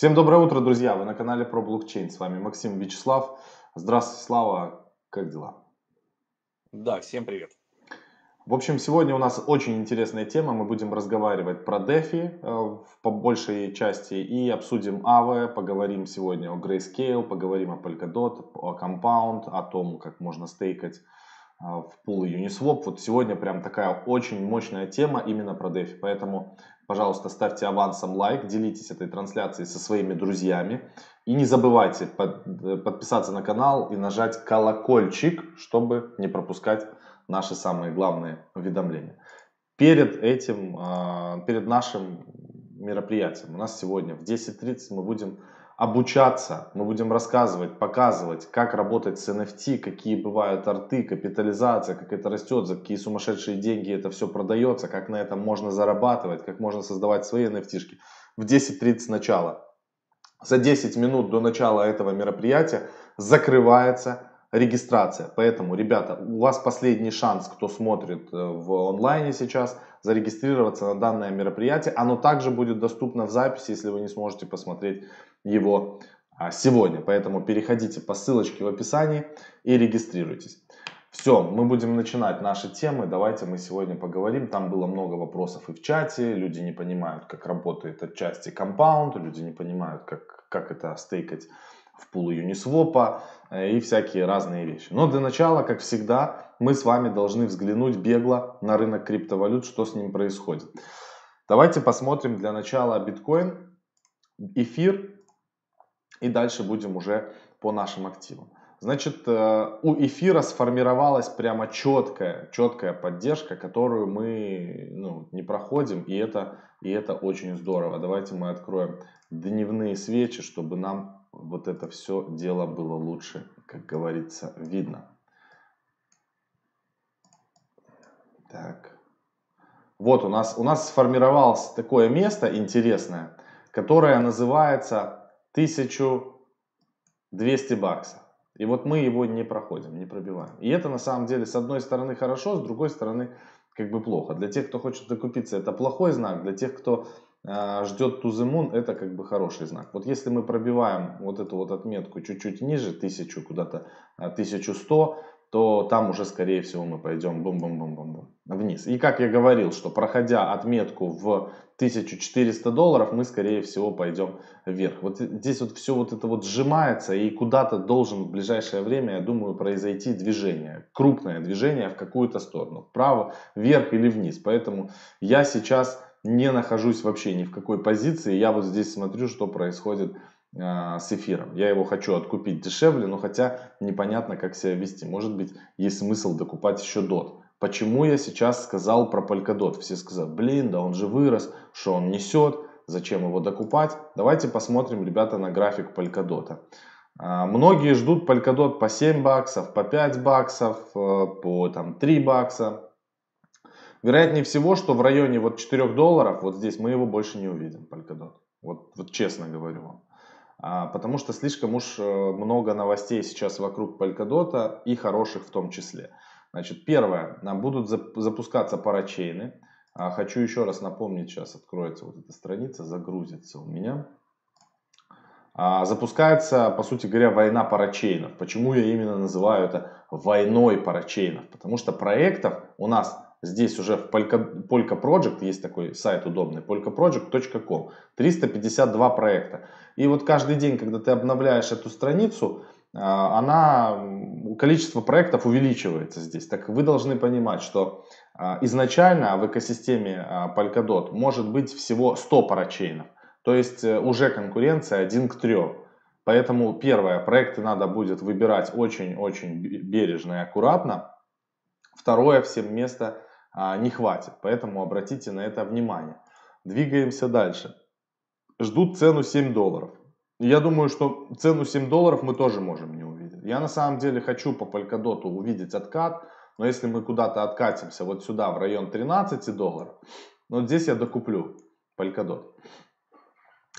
Всем доброе утро, друзья! Вы на канале про блокчейн. С вами Максим Вячеслав. Здравствуйте, Слава. Как дела? Да, всем привет. В общем, сегодня у нас очень интересная тема. Мы будем разговаривать про DeFi э, по большей части и обсудим AVE, поговорим сегодня о Grayscale, поговорим о Polkadot, о Compound, о том, как можно стейкать э, в пул Uniswap. Вот сегодня прям такая очень мощная тема именно про DeFi. Поэтому Пожалуйста, ставьте авансом лайк, делитесь этой трансляцией со своими друзьями. И не забывайте под, э, подписаться на канал и нажать колокольчик, чтобы не пропускать наши самые главные уведомления. Перед этим, а, перед нашим мероприятием, у нас сегодня в 10.30 мы будем обучаться, мы будем рассказывать, показывать, как работать с NFT, какие бывают арты, капитализация, как это растет, за какие сумасшедшие деньги это все продается, как на этом можно зарабатывать, как можно создавать свои NFT. -шки. В 10.30 начала. За 10 минут до начала этого мероприятия закрывается регистрация. Поэтому, ребята, у вас последний шанс, кто смотрит э, в онлайне сейчас, зарегистрироваться на данное мероприятие. Оно также будет доступно в записи, если вы не сможете посмотреть его а, сегодня. Поэтому переходите по ссылочке в описании и регистрируйтесь. Все, мы будем начинать наши темы. Давайте мы сегодня поговорим. Там было много вопросов и в чате. Люди не понимают, как работает отчасти компаунд. Люди не понимают, как, как это стейкать в пулу Uniswap э, и всякие разные вещи. Но для начала, как всегда, мы с вами должны взглянуть бегло на рынок криптовалют, что с ним происходит. Давайте посмотрим для начала биткоин, эфир и дальше будем уже по нашим активам. Значит, э, у эфира сформировалась прямо четкая, четкая поддержка, которую мы ну, не проходим, и это, и это очень здорово. Давайте мы откроем дневные свечи, чтобы нам вот это все дело было лучше, как говорится, видно. Так. Вот у нас, у нас сформировалось такое место интересное, которое называется 1200 баксов. И вот мы его не проходим, не пробиваем. И это на самом деле с одной стороны хорошо, с другой стороны как бы плохо. Для тех, кто хочет докупиться, это плохой знак. Для тех, кто ждет туземун, это как бы хороший знак. Вот если мы пробиваем вот эту вот отметку чуть-чуть ниже, 1000 куда-то, 1100, а, то там уже, скорее всего, мы пойдем бум-бум-бум-бум вниз. И как я говорил, что проходя отметку в 1400 долларов, мы, скорее всего, пойдем вверх. Вот здесь вот все вот это вот сжимается, и куда-то должен в ближайшее время, я думаю, произойти движение, крупное движение в какую-то сторону, вправо, вверх или вниз. Поэтому я сейчас не нахожусь вообще ни в какой позиции, я вот здесь смотрю, что происходит а, с эфиром. Я его хочу откупить дешевле, но хотя непонятно, как себя вести. Может быть, есть смысл докупать еще дот. Почему я сейчас сказал про Polkadot? Все сказали, блин, да он же вырос, что он несет, зачем его докупать? Давайте посмотрим, ребята, на график Polkadot. А, многие ждут Polkadot по 7 баксов, по 5 баксов, э, по там, 3 бакса. Вероятнее всего, что в районе вот 4 долларов, вот здесь мы его больше не увидим, Polkadot. Вот, вот честно говорю вам. А, потому что слишком уж э, много новостей сейчас вокруг Polkadot и хороших в том числе. Значит, первое, будут запускаться парачейны. А, хочу еще раз напомнить, сейчас откроется вот эта страница, загрузится у меня. А, запускается, по сути говоря, война парачейнов. Почему я именно называю это войной парачейнов? Потому что проектов у нас Здесь уже в Polka, Polka Project есть такой сайт удобный, polkaproject.com. 352 проекта. И вот каждый день, когда ты обновляешь эту страницу, а, она, количество проектов увеличивается здесь. Так вы должны понимать, что а, изначально в экосистеме а, Polkadot может быть всего 100 парачейнов. То есть э, уже конкуренция 1 к 3. Поэтому первое, проекты надо будет выбирать очень-очень бережно и аккуратно. Второе, всем место не хватит. Поэтому обратите на это внимание. Двигаемся дальше. Ждут цену 7 долларов. Я думаю, что цену 7 долларов мы тоже можем не увидеть. Я на самом деле хочу по Polkadot увидеть откат. Но если мы куда-то откатимся вот сюда в район 13 долларов, ну здесь я докуплю Polkadot.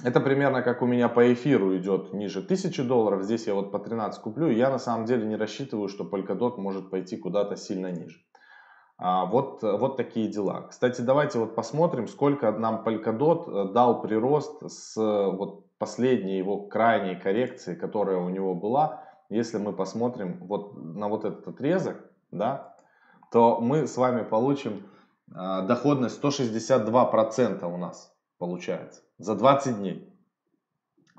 Это примерно как у меня по эфиру идет ниже 1000 долларов. Здесь я вот по 13 куплю. И я на самом деле не рассчитываю, что Polkadot может пойти куда-то сильно ниже. А, вот, вот такие дела. Кстати, давайте вот посмотрим, сколько нам Polkadot э, дал прирост с вот последней его крайней коррекции, которая у него была, если мы посмотрим вот на вот этот отрезок, да, то мы с вами получим э, доходность 162% у нас получается за 20 дней.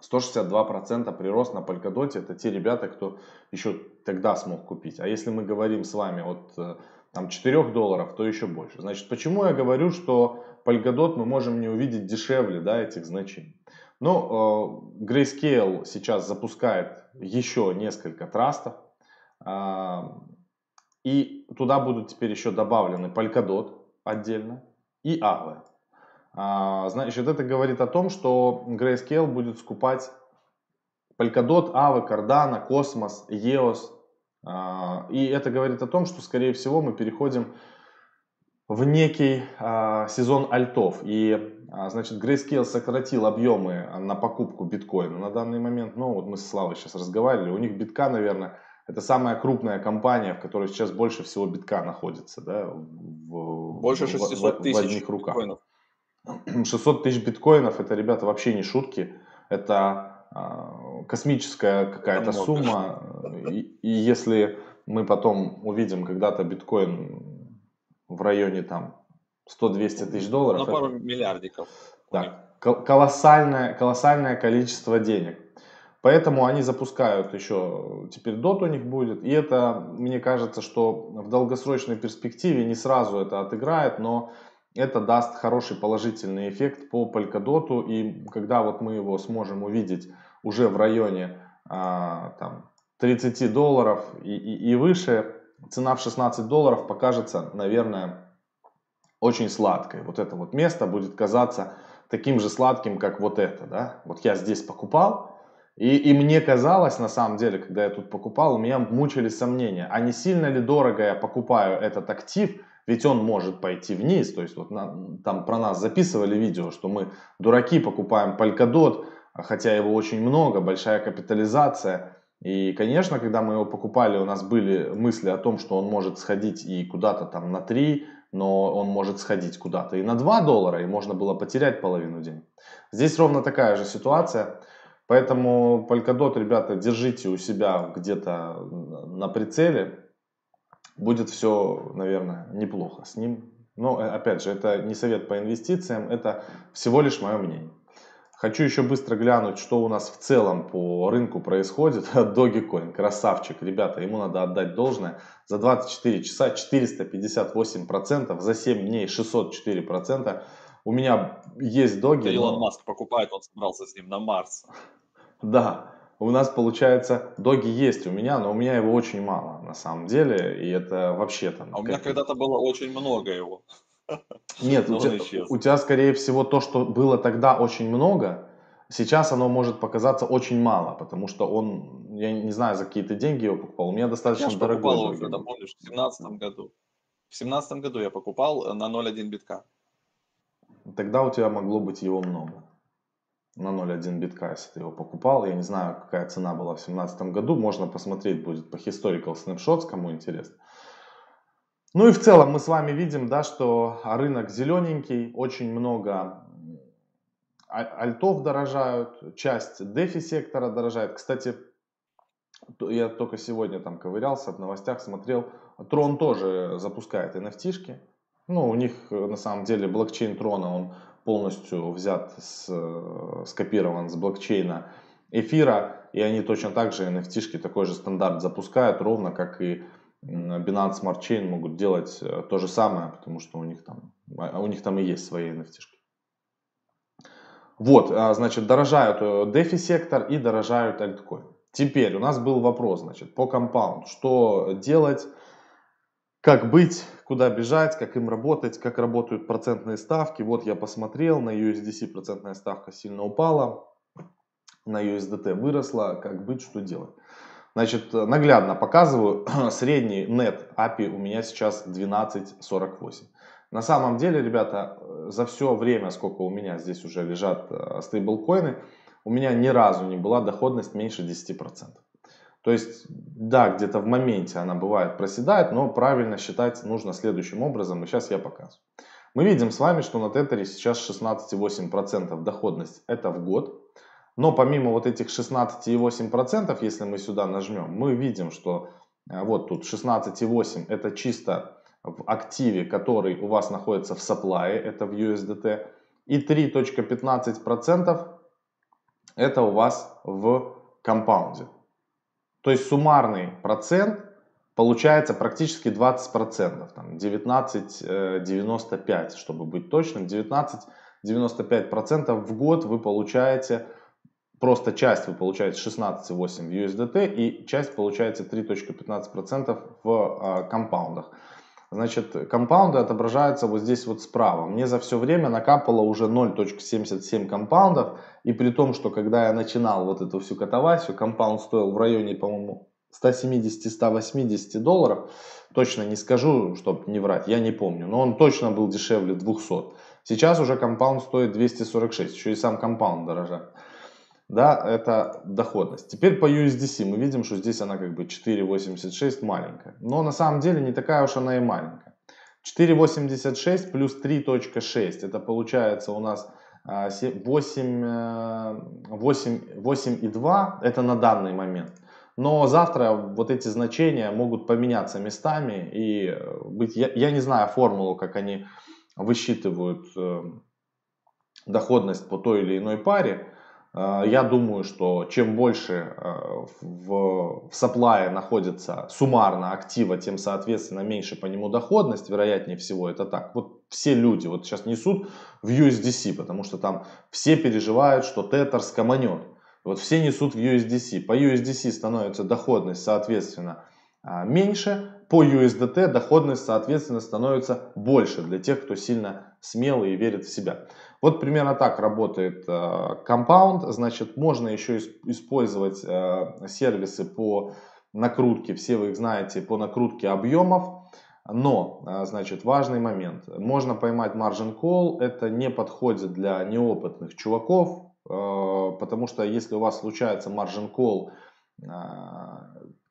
162% прирост на Polkadot это те ребята, кто еще тогда смог купить. А если мы говорим с вами от э, там, 4 долларов, то еще больше. Значит, почему я говорю, что Polkadot мы можем не увидеть дешевле да, этих значений? Ну, э, Grayscale сейчас запускает еще несколько трастов. Э, и туда будут теперь еще добавлены Polkadot отдельно и Aave. А, значит, это говорит о том, что Grayscale будет скупать Polkadot, Aave, Cardano, Cosmos, EOS. А, и это говорит о том, что, скорее всего, мы переходим в некий а, сезон альтов. И, значит, Grayscale сократил объемы на покупку биткоина на данный момент. Ну, вот мы с Славой сейчас разговаривали. У них битка, наверное, это самая крупная компания, в которой сейчас больше всего битка находится. Да, в, больше 600 в, тысяч в одних руках. биткоинов. 600 тысяч биткоинов, это, ребята, вообще не шутки. Это э, космическая какая-то сумма. И, и если мы потом увидим когда-то биткоин в районе там 100-200 тысяч долларов. На пару это, миллиардиков. Да, колоссальное, колоссальное количество денег. Поэтому они запускают еще, теперь дот у них будет. И это, мне кажется, что в долгосрочной перспективе не сразу это отыграет, но это даст хороший положительный эффект по Polkadot, и когда вот мы его сможем увидеть уже в районе а, там, 30 долларов и, и, и выше, цена в 16 долларов покажется, наверное, очень сладкой. Вот это вот место будет казаться таким же сладким, как вот это, да. Вот я здесь покупал, и, и мне казалось, на самом деле, когда я тут покупал, у меня мучили сомнения, а не сильно ли дорого я покупаю этот актив, ведь он может пойти вниз. То есть вот на, там про нас записывали видео, что мы дураки покупаем Polkadot, хотя его очень много, большая капитализация. И, конечно, когда мы его покупали, у нас были мысли о том, что он может сходить и куда-то там на 3, но он может сходить куда-то и на 2 доллара, и можно было потерять половину денег. Здесь ровно такая же ситуация. Поэтому Polkadot, ребята, держите у себя где-то на прицеле будет все, наверное, неплохо с ним. Но, э, опять же, это не совет по инвестициям, это всего лишь мое мнение. Хочу еще быстро глянуть, что у нас в целом по рынку происходит. Dogecoin, красавчик, ребята, ему надо отдать должное. За 24 часа 458%, за 7 дней 604%. У меня есть доги. Илон но... Маск покупает, он собрался с ним на Марс. Да, у нас получается доги есть у меня, но у меня его очень мало на самом деле, и это вообще там. А у меня когда-то было очень много его. Нет, у тебя, у тебя скорее всего то, что было тогда очень много, сейчас оно может показаться очень мало, потому что он, я не знаю, за какие-то деньги его покупал, у меня достаточно я дорогой. Я покупал его, когда помнишь, в семнадцатом году. В семнадцатом году я покупал на 0,1 битка. Тогда у тебя могло быть его много на 0.1 битка, если ты его покупал. Я не знаю, какая цена была в 2017 году. Можно посмотреть будет по historical snapshots, кому интересно. Ну и в целом мы с вами видим, да, что рынок зелененький, очень много альтов дорожают, часть дефи сектора дорожает. Кстати, я только сегодня там ковырялся в новостях, смотрел, Трон тоже запускает NFT-шки. Ну, у них на самом деле блокчейн Трона, он полностью взят, с, э, скопирован с блокчейна эфира, и они точно так же NFT-шки такой же стандарт запускают, ровно как и Binance Smart Chain могут делать э, то же самое, потому что у них там, а, у них там и есть свои NFT-шки. Вот, а, значит, дорожают DeFi э, сектор и дорожают альткоин. Теперь у нас был вопрос, значит, по компаунд. Что делать как быть, куда бежать, как им работать, как работают процентные ставки. Вот я посмотрел, на USDC процентная ставка сильно упала, на USDT выросла, как быть, что делать. Значит, наглядно показываю, средний net API у меня сейчас 12.48. На самом деле, ребята, за все время, сколько у меня здесь уже лежат э, стейблкоины, у меня ни разу не была доходность меньше 10%. То есть, да, где-то в моменте она бывает проседает, но правильно считать нужно следующим образом, и сейчас я показываю. Мы видим с вами, что на Тетере сейчас 16,8% доходность, это в год. Но помимо вот этих 16,8%, если мы сюда нажмем, мы видим, что э, вот тут 16,8 это чисто в активе, который у вас находится в supply, это в USDT. И 3.15% это у вас в компаунде. То есть суммарный процент получается практически 20%, там 19,95, чтобы быть точным, 19,95% в год вы получаете, просто часть вы получаете 16,8 в USDT и часть получаете 3,15% в а, компаундах. Значит, компаунды отображаются вот здесь вот справа. Мне за все время накапало уже 0.77 компаундов. И при том, что когда я начинал вот эту всю катавасию, компаунд стоил в районе, по-моему, 170-180 долларов. Точно не скажу, чтобы не врать, я не помню. Но он точно был дешевле 200. Сейчас уже компаунд стоит 246. Еще и сам компаунд дорожает. Да, это доходность. Теперь по USDC мы видим, что здесь она как бы 4.86 маленькая. Но на самом деле не такая уж она и маленькая. 4.86 плюс 3.6 это получается у нас 8, 8, 8,2 это на данный момент. Но завтра вот эти значения могут поменяться местами и быть, я, я не знаю формулу, как они высчитывают э, доходность по той или иной паре, Э, я думаю, что чем больше э, в, в supply находится суммарно актива, тем, соответственно, меньше по нему доходность, вероятнее всего, это так. Вот все люди вот сейчас несут в USDC, потому что там все переживают, что Tether скоманет. Вот все несут в USDC. По USDC становится доходность, соответственно, э, меньше. По USDT доходность, соответственно, становится больше для тех, кто сильно смелый и верит в себя. Вот примерно так работает. Э, Значит, можно еще использовать э, сервисы по накрутке, все вы их знаете, по накрутке объемов. Но, э, значит, важный момент. Можно поймать margin call, это не подходит для неопытных чуваков, потому что если у вас случается margin call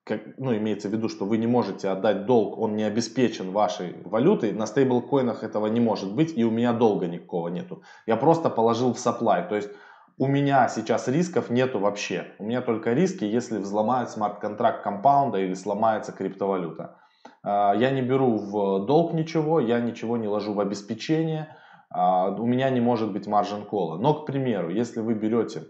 как, ну, имеется в виду, что вы не можете отдать долг, он не обеспечен вашей валютой, на стейблкоинах этого не может быть, и у меня долга никакого нету. Я просто положил в supply, то есть у меня сейчас рисков нету вообще. У меня только риски, если взломают смарт-контракт компаунда или сломается криптовалюта. А, я не беру в долг ничего, я ничего не ложу в обеспечение, а, у меня не может быть маржин кола. Но, к примеру, если вы берете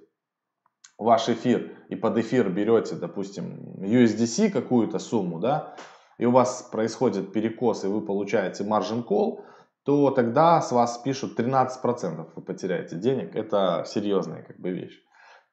ваш эфир и под эфир берете, допустим, USDC какую-то сумму, да, и у вас происходит перекос, и вы получаете margin call, то тогда с вас пишут 13% вы потеряете денег. Это серьезная как бы вещь.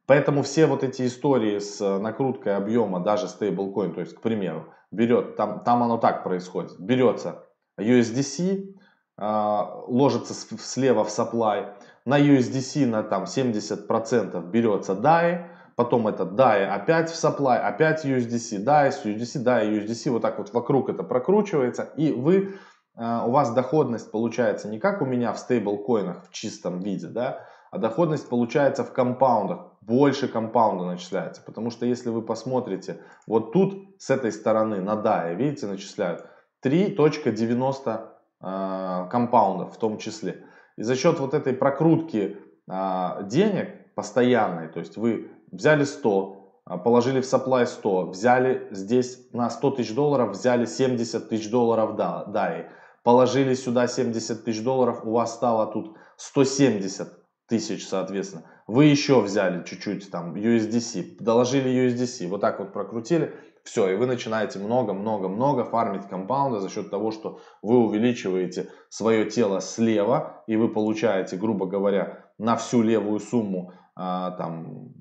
Поэтому все вот эти истории с накруткой объема, даже стейблкоин, то есть, к примеру, берет, там, там оно так происходит, берется USDC, э, ложится слева в supply, на USDC на там 70% берется DAI, потом это DAI опять в supply, опять USDC, DAI, USDC, DAI, USDC, вот так вот вокруг это прокручивается, и вы, э, у вас доходность получается не как у меня в стейблкоинах в чистом виде, да, а доходность получается в компаундах, больше компаунда начисляется, потому что если вы посмотрите, вот тут с этой стороны на DAI, видите, начисляют 3.90 э, компаундов в том числе. И за счет вот этой прокрутки а, денег постоянной, то есть вы взяли 100, а, положили в supply 100, взяли здесь на 100 тысяч долларов, взяли 70 тысяч долларов да, положили сюда 70 тысяч долларов, у вас стало тут 170 тысяч, соответственно. Вы еще взяли чуть-чуть там USDC, доложили USDC, вот так вот прокрутили, все, и вы начинаете много-много-много фармить компаунда за счет того, что вы увеличиваете свое тело слева, и вы получаете, грубо говоря, на всю левую сумму а, там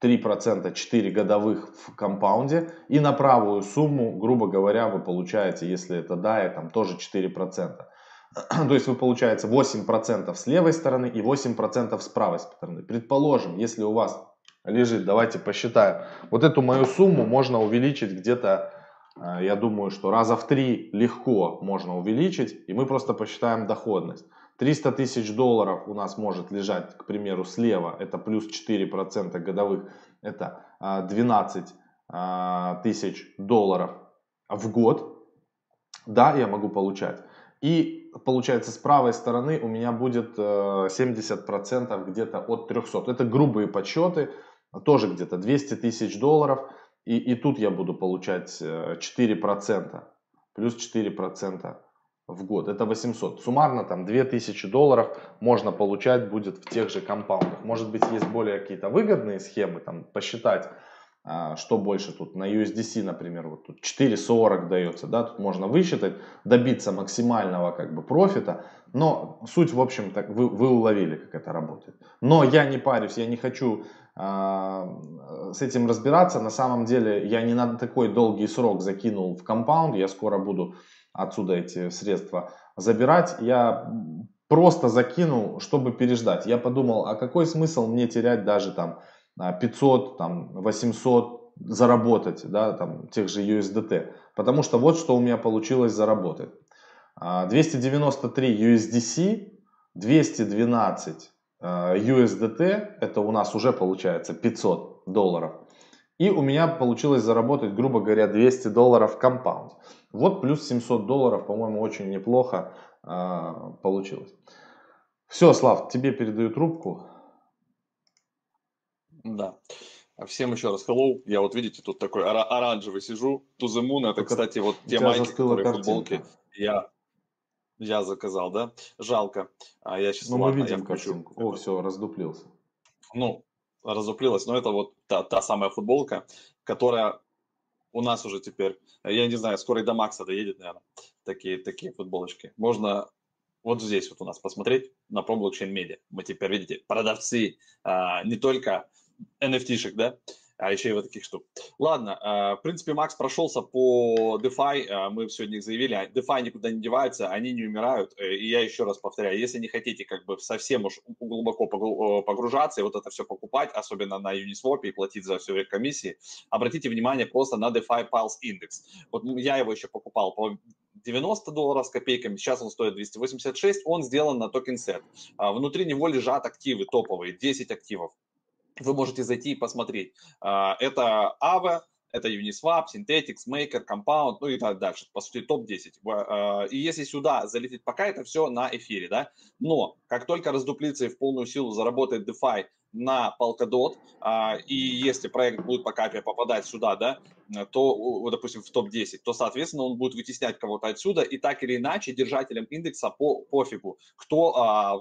3%, 4 годовых в компаунде, и на правую сумму, грубо говоря, вы получаете, если это DAI, там тоже 4%. То есть вы получаете 8% с левой стороны и 8% с правой стороны. Предположим, если у вас лежит. Давайте посчитаем. Вот эту мою сумму можно увеличить где-то, э, я думаю, что раза в три легко можно увеличить. И мы просто посчитаем доходность. 300 тысяч долларов у нас может лежать, к примеру, слева. Это плюс 4% годовых. Это 12 э, э, тысяч долларов в год. Да, я могу получать. И получается, с правой стороны у меня будет 70% где-то от 300. Это грубые подсчеты, тоже где-то 200 тысяч долларов. И, и тут я буду получать 4%, плюс 4% в год. Это 800. Суммарно там 2000 долларов можно получать будет в тех же компаундах. Может быть есть более какие-то выгодные схемы, там посчитать, что больше тут на USDC, например, вот тут 4.40 дается, да, тут можно высчитать, добиться максимального как бы профита, но суть, в общем, так вы, вы уловили, как это работает. Но я не парюсь, я не хочу э, с этим разбираться, на самом деле я не на такой долгий срок закинул в компаунд, я скоро буду отсюда эти средства забирать. Я просто закинул, чтобы переждать. Я подумал, а какой смысл мне терять даже там 500, там 800 заработать, да, там тех же USDT. Потому что вот что у меня получилось заработать. 293 USDC, 212 USDT, это у нас уже получается 500 долларов. И у меня получилось заработать, грубо говоря, 200 долларов компаунд. Вот плюс 700 долларов, по-моему, очень неплохо э, получилось. Все, Слав, тебе передаю трубку. Да. А всем еще раз hello. Я вот, видите, тут такой ора- оранжевый сижу. To the moon. Это, кстати, вот те майки, которые картинка. футболки. Я, я заказал, да? Жалко. А я сейчас, ну, ладно, мы видим я картинку. О, все, раздуплился. Ну, разуплилась. Но это вот та, та самая футболка, которая у нас уже теперь, я не знаю, скоро и до Макса доедет, наверное, такие, такие футболочки. Можно вот здесь вот у нас посмотреть на ProBlockchain Media. Мы теперь, видите, продавцы а, не только NFT-шек, да, а еще и вот таких штук. Ладно, э, в принципе, Макс прошелся по DeFi, э, мы сегодня их заявили, а DeFi никуда не деваются, они не умирают, э, и я еще раз повторяю, если не хотите как бы совсем уж глубоко погружаться и вот это все покупать, особенно на Uniswap и платить за все комиссии, обратите внимание просто на DeFi Pulse Index. Вот я его еще покупал по 90 долларов с копейками, сейчас он стоит 286, он сделан на токен сет. Внутри него лежат активы топовые, 10 активов вы можете зайти и посмотреть. А, это Aave, это Uniswap, Synthetics, Maker, Compound, ну и так дальше. По сути, топ-10. А, и если сюда залететь, пока это все на эфире, да, но как только раздуплится и в полную силу заработает DeFi на Polkadot, а, и если проект будет по капе попадать сюда, да, то, допустим, в топ-10, то, соответственно, он будет вытеснять кого-то отсюда, и так или иначе держателям индекса по пофигу, кто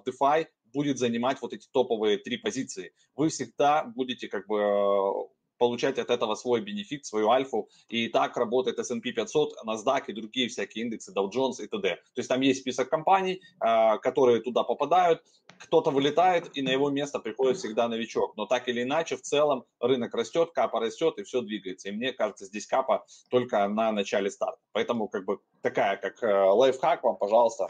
в DeFi будет занимать вот эти топовые три позиции. Вы всегда будете как бы э, получать от этого свой бенефит, свою альфу. И так работает S&P 500, NASDAQ и другие всякие индексы, Dow Jones и т.д. То есть там есть список компаний, э, которые туда попадают, кто-то вылетает, и на его место приходит всегда новичок. Но так или иначе, в целом рынок растет, капа растет, и все двигается. И мне кажется, здесь капа только на начале старта. Поэтому как бы такая, как э, лайфхак вам, пожалуйста,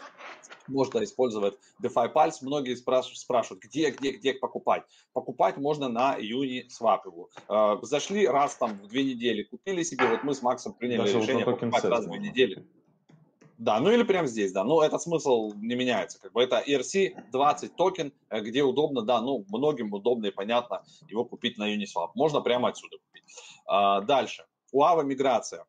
можно использовать DeFi Pulse. Многие спрашивают, где, где, где покупать. Покупать можно на Uniswap его. Э, зашли раз там в две недели, купили себе, вот мы с Максом приняли Даже решение покупать раз в две недели. Да, ну или прямо здесь, да. Но этот смысл не меняется. Как бы это ERC-20 токен, э, где удобно, да, ну, многим удобно и понятно его купить на Uniswap. Можно прямо отсюда купить. А, дальше. УАВа миграция.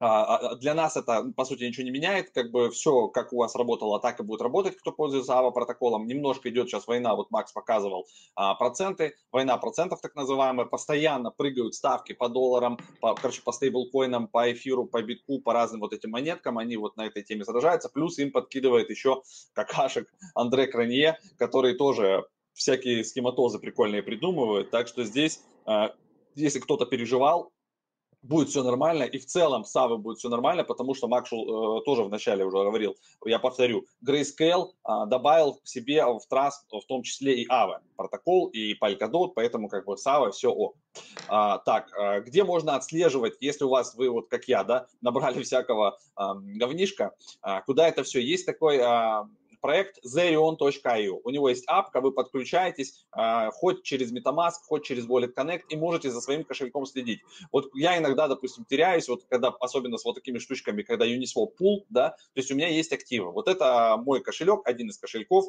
А, а, для нас это, по сути, ничего не меняет, как бы все, как у вас работало, так и будет работать, кто пользуется AVA протоколом. Немножко идет сейчас война, вот Макс показывал а, проценты, война процентов так называемая, постоянно прыгают ставки по долларам, по, короче, по стейблкоинам, по эфиру, по битку, по разным вот этим монеткам, они вот на этой теме сражаются, плюс им подкидывает еще какашек Андре Кранье, который тоже всякие схематозы прикольные придумывает, так что здесь, если кто-то переживал, будет все нормально, и в целом с Авы будет все нормально, потому что Макшул э, тоже вначале уже говорил, я повторю, Grayscale э, добавил к себе в Trust, в том числе и Ава протокол, и Polkadot, поэтому как бы с Авой все ок. А, так, а, где можно отслеживать, если у вас, вы вот как я, да, набрали всякого а, говнишка, а, куда это все? Есть такой... А, проект zerion.io. У него есть апка, вы подключаетесь э, хоть через MetaMask, хоть через Wallet Connect и можете за своим кошельком следить. Вот я иногда, допустим, теряюсь, вот когда, особенно с вот такими штучками, когда Uniswap Pool, да, то есть у меня есть активы. Вот это мой кошелек, один из кошельков,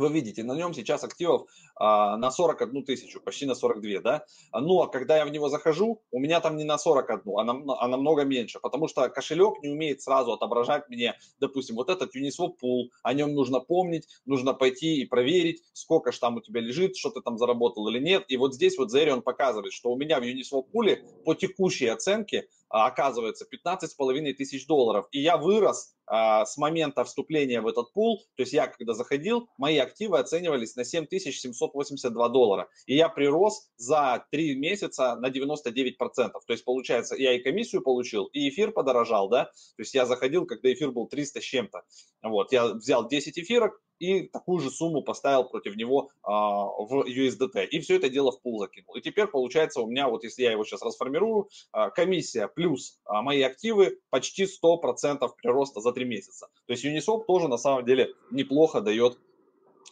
вы видите, на нем сейчас активов а, на 41 тысячу, почти на 42, да? Ну, а когда я в него захожу, у меня там не на 41, а, на, а намного меньше, потому что кошелек не умеет сразу отображать мне, допустим, вот этот Uniswap Pool, о нем нужно помнить, нужно пойти и проверить, сколько же там у тебя лежит, что ты там заработал или нет. И вот здесь вот он показывает, что у меня в Uniswap Pool по текущей оценке оказывается 15 с половиной тысяч долларов. И я вырос а, с момента вступления в этот пул, то есть я когда заходил, мои активы оценивались на 7782 доллара. И я прирос за 3 месяца на 99%. То есть получается, я и комиссию получил, и эфир подорожал, да, то есть я заходил, когда эфир был 300 с чем-то. Вот, я взял 10 эфирок, и такую же сумму поставил против него а, в USDT. И все это дело в пул закинул. И теперь получается у меня, вот если я его сейчас расформирую, а, комиссия плюс а, мои активы почти 100% прироста за 3 месяца. То есть Uniswap тоже на самом деле неплохо дает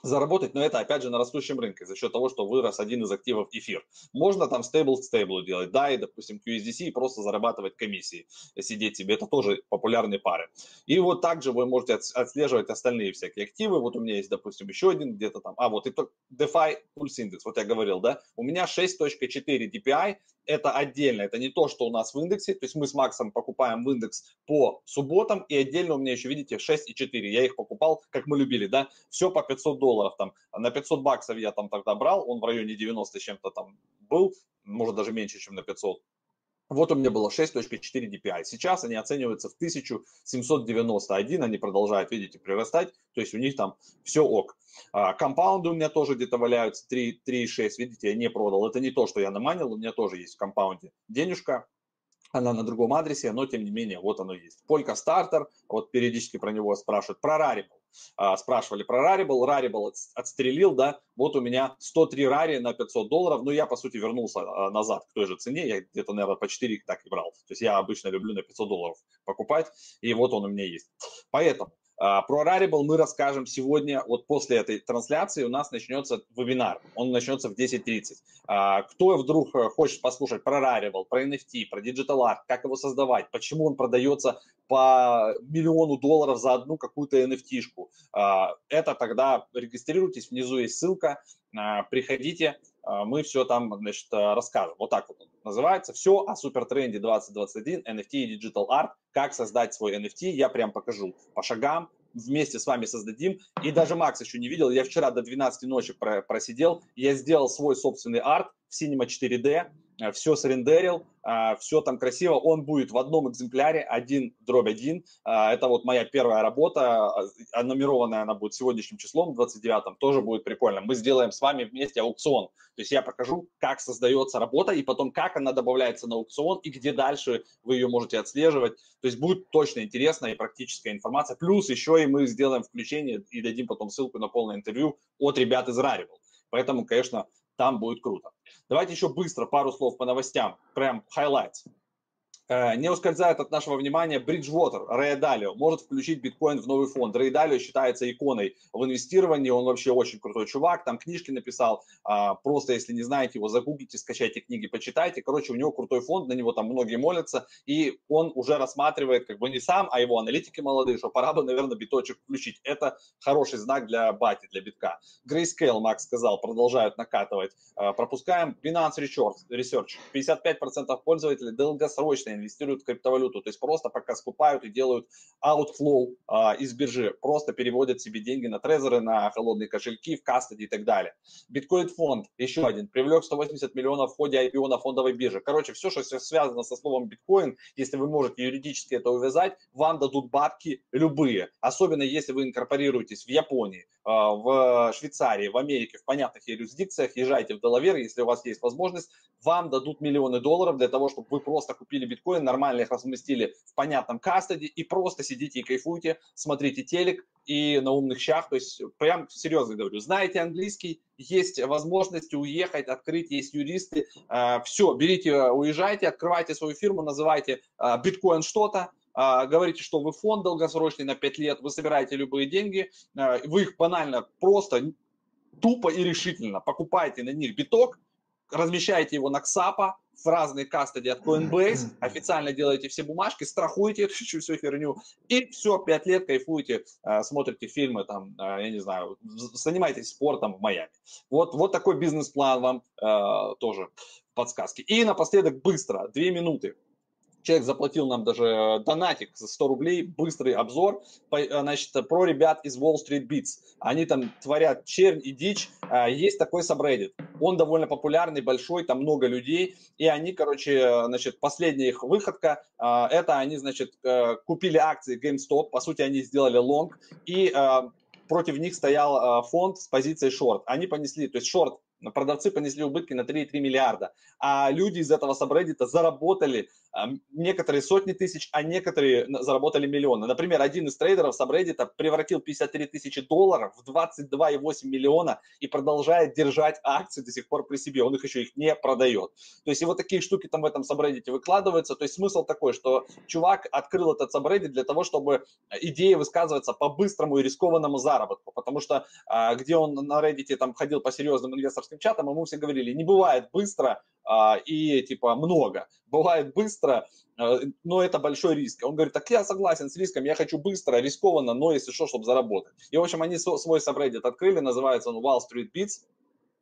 заработать, но это опять же на растущем рынке за счет того, что вырос один из активов эфир. Можно там стейбл стейблу делать, да, и допустим QSDC и просто зарабатывать комиссии, сидеть себе, это тоже популярные пары. И вот также вы можете отслеживать остальные всякие активы, вот у меня есть, допустим, еще один где-то там, а вот и DeFi Pulse Index, вот я говорил, да, у меня 6.4 DPI, это отдельно, это не то, что у нас в индексе, то есть мы с Максом покупаем в индекс по субботам, и отдельно у меня еще, видите, 6 и 4, я их покупал, как мы любили, да, все по 500 долларов там, на 500 баксов я там тогда брал, он в районе 90 чем-то там был, может даже меньше, чем на 500, вот у меня было 6.4 DPI. Сейчас они оцениваются в 1791, они продолжают, видите, прирастать, то есть у них там все ок. А, компаунды у меня тоже где-то валяются 3,6, видите, я не продал. Это не то, что я наманил, у меня тоже есть в компаунде денежка, она на другом адресе, но тем не менее, вот оно есть. Полька стартер, вот периодически про него спрашивают, про Rarible. А, спрашивали про Rarible, Rarible отстрелил, да, вот у меня 103 Рари на 500 долларов, ну я по сути вернулся а, назад к той же цене, я где-то, наверное, по 4 так и брал. То есть я обычно люблю на 500 долларов покупать, и вот он у меня есть. Поэтому про Rarible мы расскажем сегодня, вот после этой трансляции у нас начнется вебинар, он начнется в 10.30. А, кто вдруг э, хочет послушать про Rarible, про NFT, про Digital Art, как его создавать, почему он продается по миллиону долларов за одну какую-то NFT-шку, а, это тогда регистрируйтесь, внизу есть ссылка, приходите, мы все там, значит, расскажем. Вот так вот называется. Все о супертренде 2021, NFT и Digital Art. Как создать свой NFT, я прям покажу по шагам, вместе с вами создадим. И даже Макс еще не видел, я вчера до 12 ночи просидел, я сделал свой собственный арт в Cinema 4D, Э, все срендерил, э, все там красиво, он будет в одном экземпляре, один дробь один, э, это вот моя первая работа, нумерованная она будет сегодняшним числом, 29-м, тоже будет прикольно. Мы сделаем с вами вместе аукцион, то есть я покажу, как создается работа, и потом, как она добавляется на аукцион, и где дальше вы ее можете отслеживать, то есть будет точно интересная и практическая информация, плюс еще и мы сделаем включение и дадим потом ссылку на полное интервью от ребят из Rarible. Поэтому, конечно, там будет круто. Давайте еще быстро пару слов по новостям, прям highlights. Э, не ускользает от нашего внимания Bridgewater, Рэй Далио, может включить биткоин в новый фонд. Рэй Далио считается иконой в инвестировании, он вообще очень крутой чувак, там книжки написал, а, просто если не знаете его, загуглите, скачайте книги, почитайте. Короче, у него крутой фонд, на него там многие молятся, и он уже рассматривает, как бы не сам, а его аналитики молодые, что пора бы, наверное, биточек включить. Это хороший знак для бати, для битка. Grayscale, Макс сказал, продолжают накатывать. А, пропускаем Binance Research. 55% пользователей долгосрочно инвестируют в криптовалюту. То есть просто пока скупают и делают outflow а, из биржи, просто переводят себе деньги на трезоры, на холодные кошельки, в кастеди и так далее. Биткоин фонд, еще один, привлек 180 миллионов в ходе IPO на фондовой бирже. Короче, все, что связано со словом биткоин, если вы можете юридически это увязать, вам дадут бабки любые. Особенно если вы инкорпорируетесь в Японии, в Швейцарии, в Америке, в понятных юрисдикциях, езжайте в Делавер, если у вас есть возможность, вам дадут миллионы долларов для того, чтобы вы просто купили биткоин, нормально их разместили в понятном кастоде и просто сидите и кайфуете, смотрите телек и на умных щах, то есть прям серьезно говорю, знаете английский, есть возможность уехать, открыть, есть юристы, а, все, берите, уезжайте, открывайте свою фирму, называйте а, биткоин что-то, а, говорите, что вы фонд долгосрочный на 5 лет, вы собираете любые деньги, вы их банально просто тупо и решительно покупаете на них биток, размещаете его на КСАПа, в разные кастеди от Coinbase, официально делаете все бумажки, страхуете эту всю херню, и все, пять лет кайфуете, э, смотрите фильмы, там, я не знаю, занимаетесь спортом в Майами. Вот, вот такой бизнес-план вам э, тоже подсказки. И напоследок быстро, две минуты человек заплатил нам даже э, донатик за 100 рублей, быстрый обзор, э, значит, про ребят из Wall Street Beats. Они там творят чернь и дичь. А, есть такой subreddit. Он довольно популярный, большой, там много людей. И они, короче, значит, последняя их выходка, это они, значит, э, купили акции GameStop, по сути, они сделали лонг, и против них стоял фонд с позицией шорт. Они понесли, то есть шорт продавцы понесли убытки на 3,3 миллиарда, а люди из этого сабреддита заработали некоторые сотни тысяч, а некоторые заработали миллионы. Например, один из трейдеров сабреддита превратил 53 тысячи долларов в 22,8 миллиона и продолжает держать акции до сих пор при себе. Он их еще их не продает. То есть и вот такие штуки там в этом сабреддите выкладываются. То есть смысл такой, что чувак открыл этот сабреддит для того, чтобы идеи высказываться по быстрому и рискованному заработку. Потому что а, где он на Reddit там ходил по серьезным инвесторским чатам, ему все говорили, не бывает быстро а, и типа много. Бывает быстро, а, но это большой риск. Он говорит, так я согласен с риском, я хочу быстро, рискованно, но если что, чтобы заработать. И, в общем, они свой сабреддит открыли, называется он Wall Street Beats.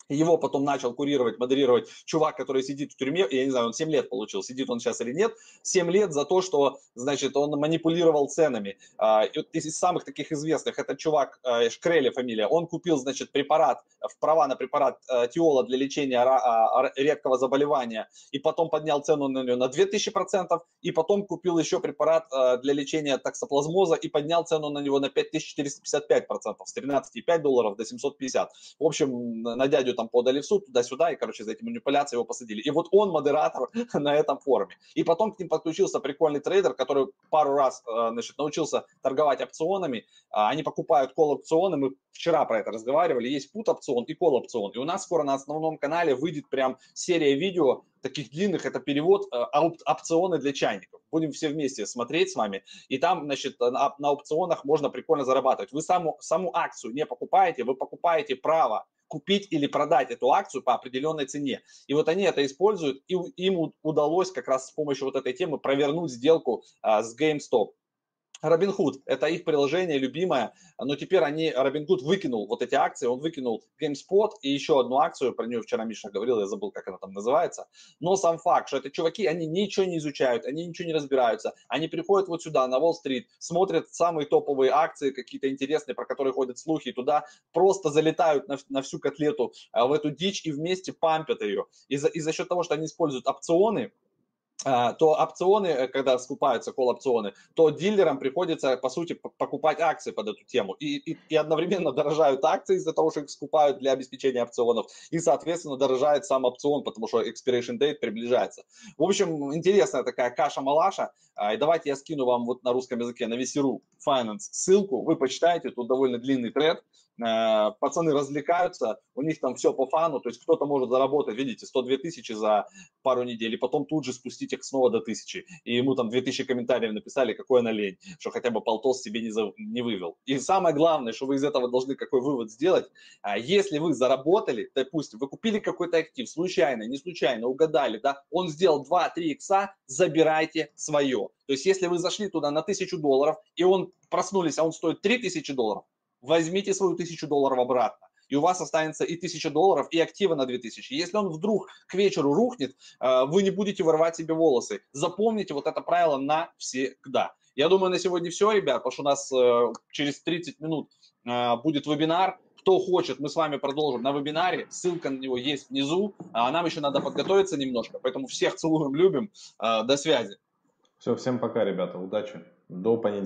Его потом начал курировать, модерировать чувак, который сидит в тюрьме, я не знаю, он 7 лет получил, сидит он сейчас или нет, 7 лет за то, что, значит, он манипулировал ценами. А, из самых таких известных, это чувак, а, Шкрели фамилия, он купил, значит, препарат, в права на препарат а, Тиола для лечения редкого заболевания, и потом поднял цену на нее на 2000%, и потом купил еще препарат для лечения таксоплазмоза и поднял цену на него на 5455%, с 13,5 долларов до 750. В общем, на дядю там подали в суд туда-сюда, и, короче, за эти манипуляции его посадили. И вот он модератор на этом форуме. И потом к ним подключился прикольный трейдер, который пару раз, э, значит, научился торговать опционами. А, они покупают кол-опционы, мы вчера про это разговаривали, есть пут-опцион и кол-опцион. И у нас скоро на основном канале выйдет прям серия видео, таких длинных, это перевод э, опционы для чайников. Будем все вместе смотреть с вами. И там, значит, на, на опционах можно прикольно зарабатывать. Вы саму, саму акцию не покупаете, вы покупаете право купить или продать эту акцию по определенной цене. И вот они это используют, и им удалось как раз с помощью вот этой темы провернуть сделку а, с GameStop. Robinhood – это их приложение любимое, но теперь они, Robinhood выкинул вот эти акции, он выкинул GameSpot и еще одну акцию, про нее вчера Миша говорил, я забыл, как она там называется, но сам факт, что это чуваки, они ничего не изучают, они ничего не разбираются, они приходят вот сюда, на Уолл-стрит, смотрят самые топовые акции, какие-то интересные, про которые ходят слухи, туда просто залетают на, на всю котлету, а, в эту дичь и вместе пампят ее. И за, и за счет того, что они используют опционы, то опционы, э, когда скупаются кол-опционы, то дилерам приходится, по сути, покупать акции под эту тему. И, и, и одновременно дорожают акции из-за того, что их скупают для обеспечения опционов. И, соответственно, дорожает сам опцион, потому что expiration date приближается. В общем, интересная такая каша-малаша. А, и давайте я скину вам вот на русском языке, на Весеру Finance ссылку. Вы почитаете, тут довольно длинный тред. Э, пацаны развлекаются, у них там все по фану, то есть кто-то может заработать, видите, 102 тысячи за пару недель, и потом тут же спустить их снова до тысячи, и ему там 2000 комментариев написали, какой она лень, что хотя бы полтос себе не, за, не вывел. И самое главное, что вы из этого должны какой вывод сделать, а если вы заработали, допустим, вы купили какой-то актив, случайно, не случайно, угадали, да, он сделал 2-3 икса, забирайте свое. То есть если вы зашли туда на 1000 долларов, и он проснулись, а он стоит 3000 долларов, возьмите свою тысячу долларов обратно и у вас останется и тысяча долларов, и актива на 2000. Если он вдруг к вечеру рухнет, э, вы не будете вырывать себе волосы. Запомните вот это правило навсегда. Я думаю, на сегодня все, ребят, потому что у нас э, через 30 минут э, будет вебинар. Кто хочет, мы с вами продолжим на вебинаре. Ссылка на него есть внизу. А нам еще надо подготовиться немножко. Поэтому всех целуем, любим. До связи. Все, всем пока, ребята. Удачи. До понедельника.